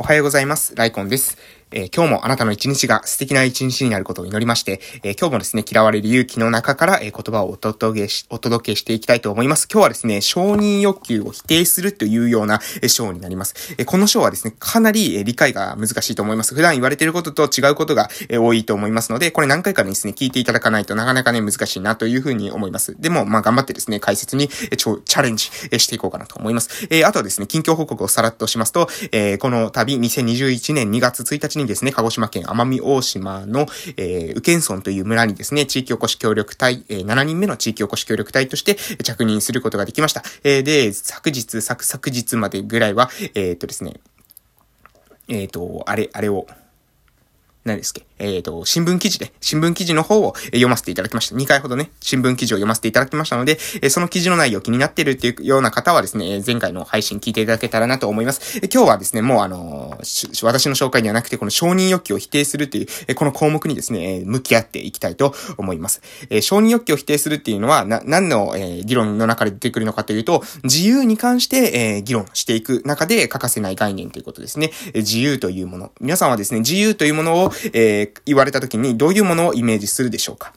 おはようございます。ライコンです。えー、今日もあなたの一日が素敵な一日になることを祈りまして、えー、今日もですね、嫌われる勇気の中から、えー、言葉をお届けし、お届けしていきたいと思います。今日はですね、承認欲求を否定するというような、え章になります。えこの章はですね、かなり、え理解が難しいと思います。普段言われていることと違うことが、え多いと思いますので、これ何回かですね、聞いていただかないとなかなかね、難しいなというふうに思います。でも、まあ、頑張ってですね、解説に、えちょ、チャレンジ、えしていこうかなと思います。えあとはですね、近況報告をさらっとしますと、えこの度、2021年2月1日にですね、鹿児島県奄美大島の、えー、宇検村という村にですね、地域おこし協力隊、えー、7人目の地域おこし協力隊として着任することができました。えー、で、昨日、昨、昨日までぐらいは、えー、っとですね、えっ、と、あれ、あれを、何ですっけ？えっ、ー、と、新聞記事で、新聞記事の方を読ませていただきました。2回ほどね、新聞記事を読ませていただきましたので、えその記事の内容気になっているっていうような方はですね、前回の配信聞いていただけたらなと思います。今日はですね、もうあの私の紹介ではなくて、この承認欲求を否定するっていう、この項目にですね、向き合っていきたいと思います。え承認欲求を否定するっていうのは、な、何の、え議論の中で出てくるのかというと、自由に関して、え議論していく中で欠かせない概念ということですね。え自由というもの。皆さんはですね、自由というものを、えー、言われた時にどういうものをイメージするでしょうか？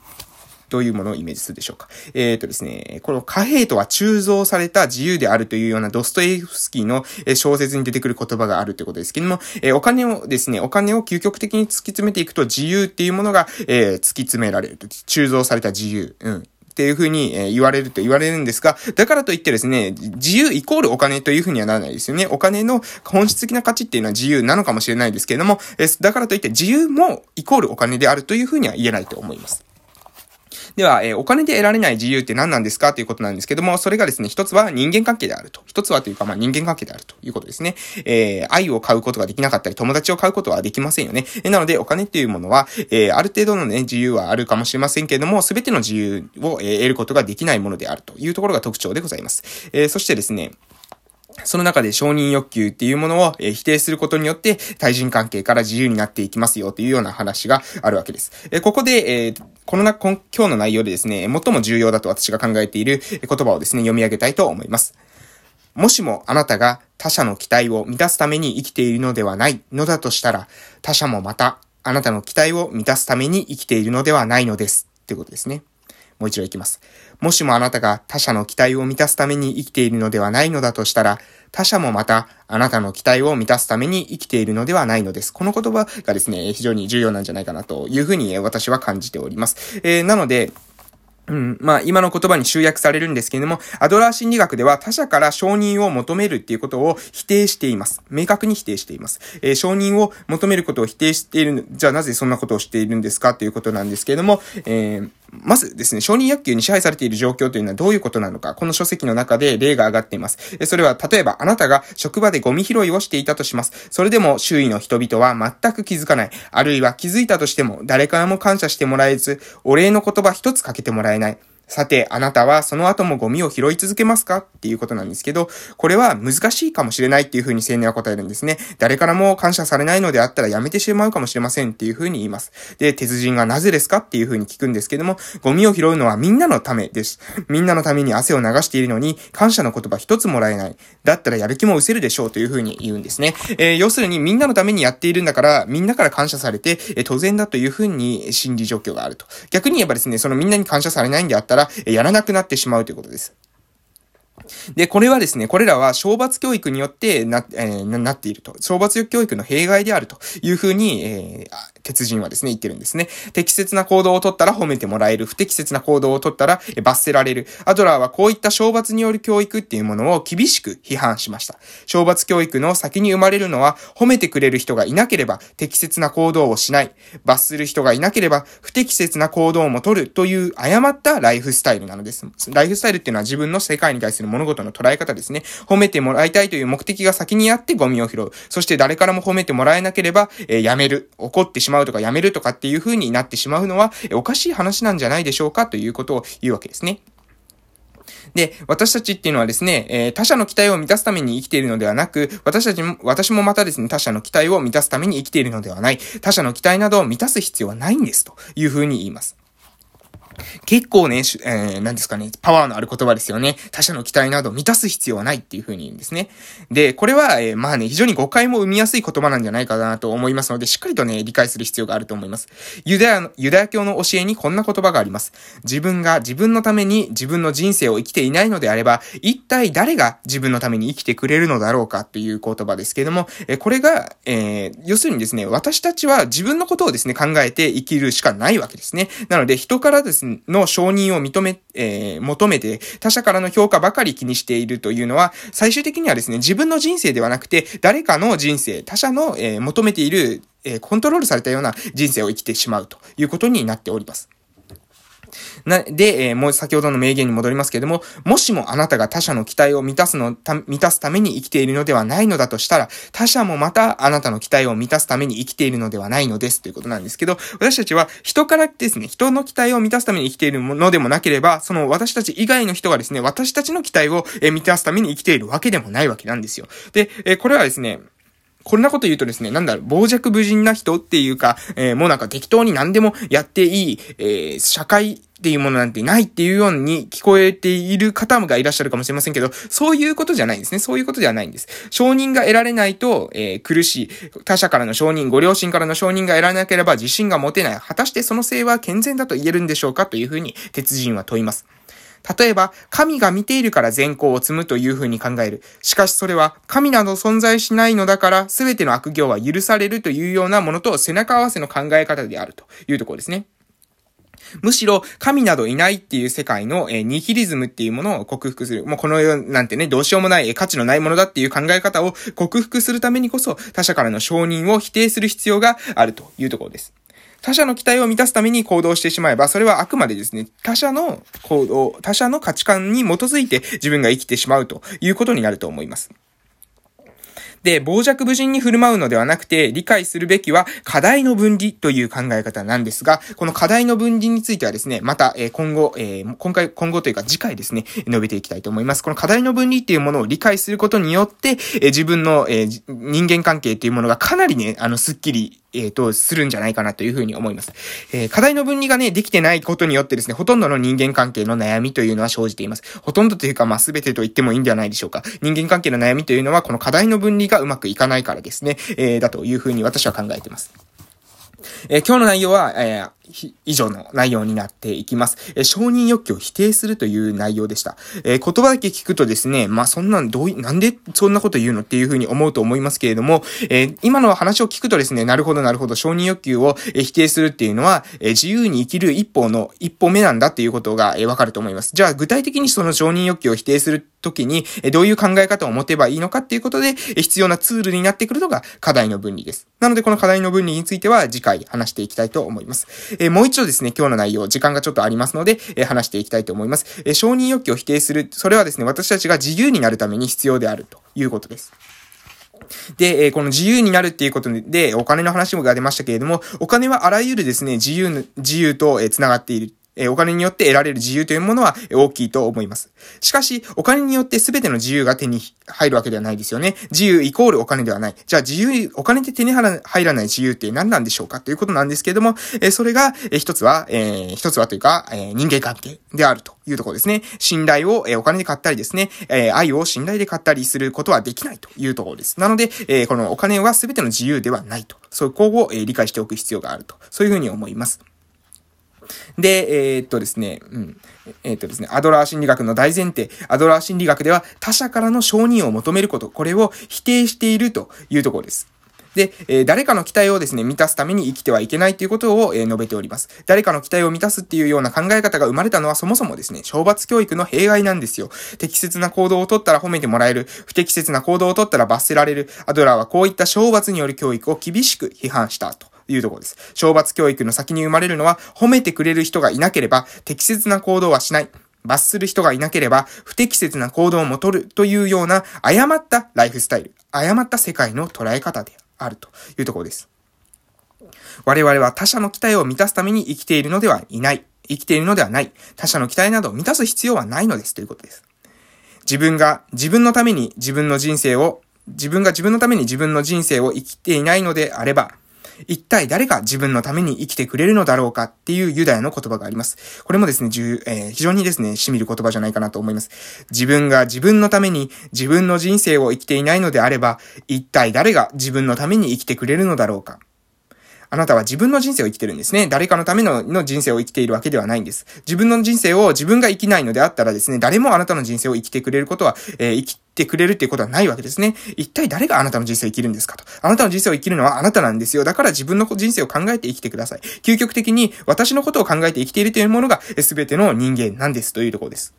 どういうものをイメージするでしょうか？えっ、ー、とですね、この貨幣とは鋳造された自由であるというようなドストエフスキーの小説に出てくる言葉があるということですけども、え、お金をですね、お金を究極的に突き詰めていくと自由っていうものが、え、突き詰められると。鋳造された自由。うん。っていうふうに、え言われると言われるんですが、だからといってですね、自由イコールお金というふうにはならないですよね。お金の本質的な価値っていうのは自由なのかもしれないですけれども、えだからといって自由もイコールお金であるというふうには言えないと思います。では、えー、お金で得られない自由って何なんですかということなんですけども、それがですね、一つは人間関係であると。一つはというか、まあ、人間関係であるということですね。えー、愛を買うことができなかったり、友達を買うことはできませんよね。え、なので、お金っていうものは、えー、ある程度のね、自由はあるかもしれませんけれども、すべての自由を、え、得ることができないものであるというところが特徴でございます。え、そしてですね、その中で承認欲求っていうものを、え否定することによって、対人関係から自由になっていきますよというような話があるわけです。えここで、えこのな、今日の内容でですね、最も重要だと私が考えている言葉をですね、読み上げたいと思います。もしもあなたが他者の期待を満たすために生きているのではないのだとしたら、他者もまたあなたの期待を満たすために生きているのではないのです。ってことですね。もう一度いきます。もしもあなたが他者の期待を満たすために生きているのではないのだとしたら、他者もまたあなたの期待を満たすために生きているのではないのです。この言葉がですね、非常に重要なんじゃないかなというふうに私は感じております。えー、なので、うん。まあ、今の言葉に集約されるんですけれども、アドラー心理学では他者から承認を求めるっていうことを否定しています。明確に否定しています。えー、承認を求めることを否定している、じゃあなぜそんなことをしているんですかということなんですけれども、えー、まずですね、承認欲求に支配されている状況というのはどういうことなのか、この書籍の中で例が挙がっています。それは、例えば、あなたが職場でゴミ拾いをしていたとします。それでも周囲の人々は全く気づかない。あるいは気づいたとしても、誰からも感謝してもらえず、お礼の言葉一つかけてもらえない。さて、あなたはその後もゴミを拾い続けますか？っていうことなんですけど、これは難しいかもしれないっていうふうに青年は答えるんですね。誰からも感謝されないのであったらやめてしまうかもしれませんっていうふうに言います。で、鉄人がなぜですかっていうふうに聞くんですけども、ゴミを拾うのはみんなのためです。みんなのために汗を流しているのに、感謝の言葉一つもらえない。だったらやる気も失せるでしょうというふうに言うんですね。えー、要するにみんなのためにやっているんだから、みんなから感謝されて、えー、当然だというふうに心理状況があると。逆に言えばですね、そのみんなに感謝されないんであったら、やらなくなってしまうということです。で、これはですね、これらは懲罰教育によってな、えー、なっていると。懲罰教育の弊害であるというふうに、えー、鉄人はですね、言ってるんですね。適切な行動をとったら褒めてもらえる。不適切な行動をとったら罰せられる。アドラーはこういった懲罰による教育っていうものを厳しく批判しました。懲罰教育の先に生まれるのは、褒めてくれる人がいなければ適切な行動をしない。罰する人がいなければ不適切な行動も取るという誤ったライフスタイルなのです。ライフスタイルっていうのは自分の世界に対する物事の捉え方ですね。褒めてもらいたいという目的が先にあってゴミを拾う。そして誰からも褒めてもらえなければ、えー、やめる。怒ってしまうまうとかやめるとかっていう風になってしまうのは、え、おかしい話なんじゃないでしょうかということを言うわけですね。で、私たちっていうのはですね、えー、他者の期待を満たすために生きているのではなく、私たちも、私もまたですね、他者の期待を満たすために生きているのではない。他者の期待などを満たす必要はないんです。というふうに言います。結構ね、えー、何ですかね、パワーのある言葉ですよね。他者の期待など満たす必要はないっていう風に言うんですね。で、これは、えー、まあね、非常に誤解も生みやすい言葉なんじゃないかなと思いますので、しっかりとね、理解する必要があると思います。ユダヤの、ユダヤ教の教えにこんな言葉があります。自分が自分のために自分の人生を生きていないのであれば、一体誰が自分のために生きてくれるのだろうかっていう言葉ですけれども、えー、これが、えー、要するにですね、私たちは自分のことをですね、考えて生きるしかないわけですね。なので、人からですね、の承認を認め、えー、求めて、他者からの評価ばかり気にしているというのは、最終的にはですね、自分の人生ではなくて、誰かの人生、他者の、えー、求めている、えー、コントロールされたような人生を生きてしまうということになっております。な、で、えー、もう先ほどの名言に戻りますけれども、もしもあなたが他者の期待を満たすの、満たすために生きているのではないのだとしたら、他者もまたあなたの期待を満たすために生きているのではないのですということなんですけど、私たちは人からですね、人の期待を満たすために生きているものでもなければ、その私たち以外の人がですね、私たちの期待を、え満たすために生きているわけでもないわけなんですよ。で、えこれはですね、こんなこと言うとですね、なんだろう、傍若無人な人っていうか、えー、もうなんか適当に何でもやっていい、えー、社会っていうものなんてないっていうように聞こえている方がいらっしゃるかもしれませんけど、そういうことじゃないんですね。そういうことではないんです。承認が得られないと、えー、苦しい。他者からの承認、ご両親からの承認が得られなければ自信が持てない。果たしてその性は健全だと言えるんでしょうかというふうに、鉄人は問います。例えば、神が見ているから善行を積むというふうに考える。しかしそれは、神など存在しないのだから、すべての悪行は許されるというようなものと背中合わせの考え方であるというところですね。むしろ、神などいないっていう世界の、えー、ニヒリズムっていうものを克服する。もうこの世なんてね、どうしようもない、え、価値のないものだっていう考え方を克服するためにこそ、他者からの承認を否定する必要があるというところです。他者の期待を満たすために行動してしまえば、それはあくまでですね、他者の行動、他者の価値観に基づいて自分が生きてしまうということになると思います。で、傍若無人に振る舞うのではなくて、理解するべきは課題の分離という考え方なんですが、この課題の分離についてはですね、また、え今後、え、今回、今後というか次回ですね、述べていきたいと思います。この課題の分離っていうものを理解することによって、え自分の、え人間関係っていうものがかなりね、あの、スッキリえっ、ー、と、するんじゃないかなというふうに思います。えー、課題の分離がね、できてないことによってですね、ほとんどの人間関係の悩みというのは生じています。ほとんどというか、まあ、すべてと言ってもいいんではないでしょうか。人間関係の悩みというのは、この課題の分離がうまくいかないからですね、えー、だというふうに私は考えています。えー、今日の内容は、えー、以上の内容になっていきます。えー、承認欲求を否定するという内容でした。え言葉だけ聞くとですね、まあ、そんなんどうい、なんでそんなこと言うのっていうふうに思うと思いますけれども、え今の話を聞くとですね、なるほどなるほど、承認欲求を、否定するっていうのは、え自由に生きる一歩の一歩目なんだっていうことが、えわかると思います。じゃあ、具体的にその承認欲求を否定するときに、えどういう考え方を持てばいいのかっていうことで、え必要なツールになってくるのが課題の分離です。なので、この課題の分離については次回話していきたいと思います。えー、もう一度ですね、今日の内容、時間がちょっとありますので、えー、話していきたいと思います。えー、承認欲求を否定する、それはですね、私たちが自由になるために必要であるということです。で、えこの自由になるっていうことで、お金の話もが出ましたけれども、お金はあらゆるですね、自由、自由と、え繋がっている。えお金によって得られる自由というものは大きいと思います。しかし、お金によって全ての自由が手に入るわけではないですよね。自由イコールお金ではない。じゃあ自由、お金で手に入らない自由って何なんでしょうかということなんですけれども、えそれが、え一つは、えー、一つはというか、え、人間関係であるというところですね。信頼を、えお金で買ったりですね、え愛を信頼で買ったりすることはできないというところです。なので、えこのお金は全ての自由ではないと。そこを、え理解しておく必要があると。そういうふうに思います。で、えー、っとですね、うん。え、っとですね、アドラー心理学の大前提、アドラー心理学では他者からの承認を求めること、これを否定しているというところです。で、えー、誰かの期待をですね、満たすために生きてはいけないということを、えー、述べております。誰かの期待を満たすっていうような考え方が生まれたのはそもそもですね、懲罰教育の弊害なんですよ。適切な行動をとったら褒めてもらえる。不適切な行動をとったら罰せられる。アドラーはこういった懲罰による教育を厳しく批判したと。いうところです。懲罰教育の先に生まれるのは、褒めてくれる人がいなければ、適切な行動はしない。罰する人がいなければ、不適切な行動も取るというような、誤ったライフスタイル、誤った世界の捉え方であるというところです。我々は他者の期待を満たすために生きているのではいない。生きているのではない。他者の期待などを満たす必要はないのですということです。自分が自分のために自分の人生を、自分が自分のために自分の人生を生きていないのであれば、一体誰が自分のために生きてくれるのだろうかっていうユダヤの言葉があります。これもですね、えー、非常にですね、しみる言葉じゃないかなと思います。自分が自分のために自分の人生を生きていないのであれば、一体誰が自分のために生きてくれるのだろうか。あなたは自分の人生を生きてるんですね。誰かのためのの人生を生きているわけではないんです。自分の人生を自分が生きないのであったらですね、誰もあなたの人生を生きてくれることは、えー、生きてくれるっていうことはないわけですね。一体誰があなたの人生を生きるんですかと。あなたの人生を生きるのはあなたなんですよ。だから自分の人生を考えて生きてください。究極的に私のことを考えて生きているというものが全ての人間なんですというところです。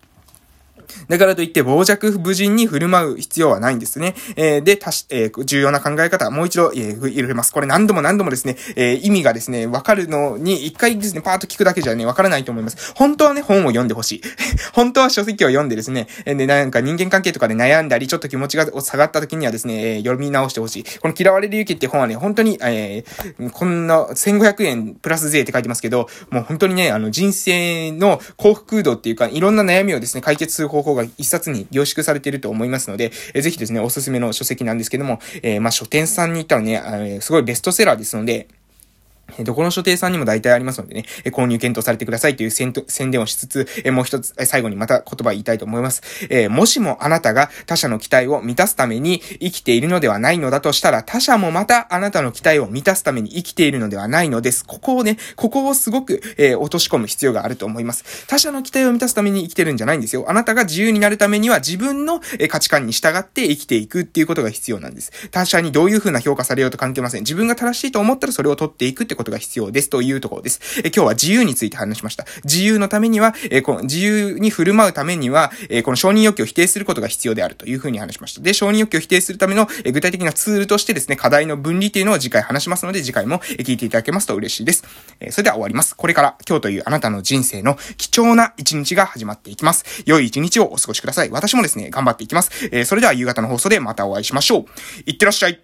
だからといって傍若無人に振る舞う必要はないんですね。えー、で、たし、えー、重要な考え方、もう一度、えー、入れます。これ何度も何度もですね、えー、意味がですね、わかるのに、一回ですね、パーッと聞くだけじゃね、わからないと思います。本当はね、本を読んでほしい。本当は書籍を読んでですね、えで、なんか人間関係とかで悩んだり、ちょっと気持ちが下がった時にはですね、えー、読み直してほしい。この嫌われる勇気って本はね、本当に、えー、こんな1500円プラス税って書いてますけど、もう本当にね、あの、人生の幸福度っていうか、いろんな悩みをですね、解決する方法が一冊に凝縮されていると思いますので、えー、ぜひですね、おすすめの書籍なんですけども、えー、まあ、書店さんに行ったらね、あのすごいベストセラーですので、えどこの書店さんにも大体ありますのでね、え購入検討されてくださいという宣伝をしつつ、えもう一つ、え最後にまた言葉言いたいと思います。えもしもあなたが他者の期待を満たすために生きているのではないのだとしたら、他者もまたあなたの期待を満たすために生きているのではないのです。ここをね、ここをすごく、え、落とし込む必要があると思います。他者の期待を満たすために生きてるんじゃないんですよ。あなたが自由になるためには自分のえ価値観に従って生きていくっていうことが必要なんです。他者にどういう風な評価されようと関係ません。自分が正しいと思ったらそれを取っていくってってことが必要です。というところです。え今日は自由について話しました。自由のためには、えこの自由に振る舞うためには、えこの承認欲求を否定することが必要であるというふうに話しました。で、承認欲求を否定するための、え具体的なツールとしてですね、課題の分離というのを次回話しますので、次回も聞いていただけますと嬉しいです。えそれでは終わります。これから今日というあなたの人生の貴重な一日が始まっていきます。良い一日をお過ごしください。私もですね、頑張っていきます。えそれでは夕方の放送でまたお会いしましょう。いってらっしゃい。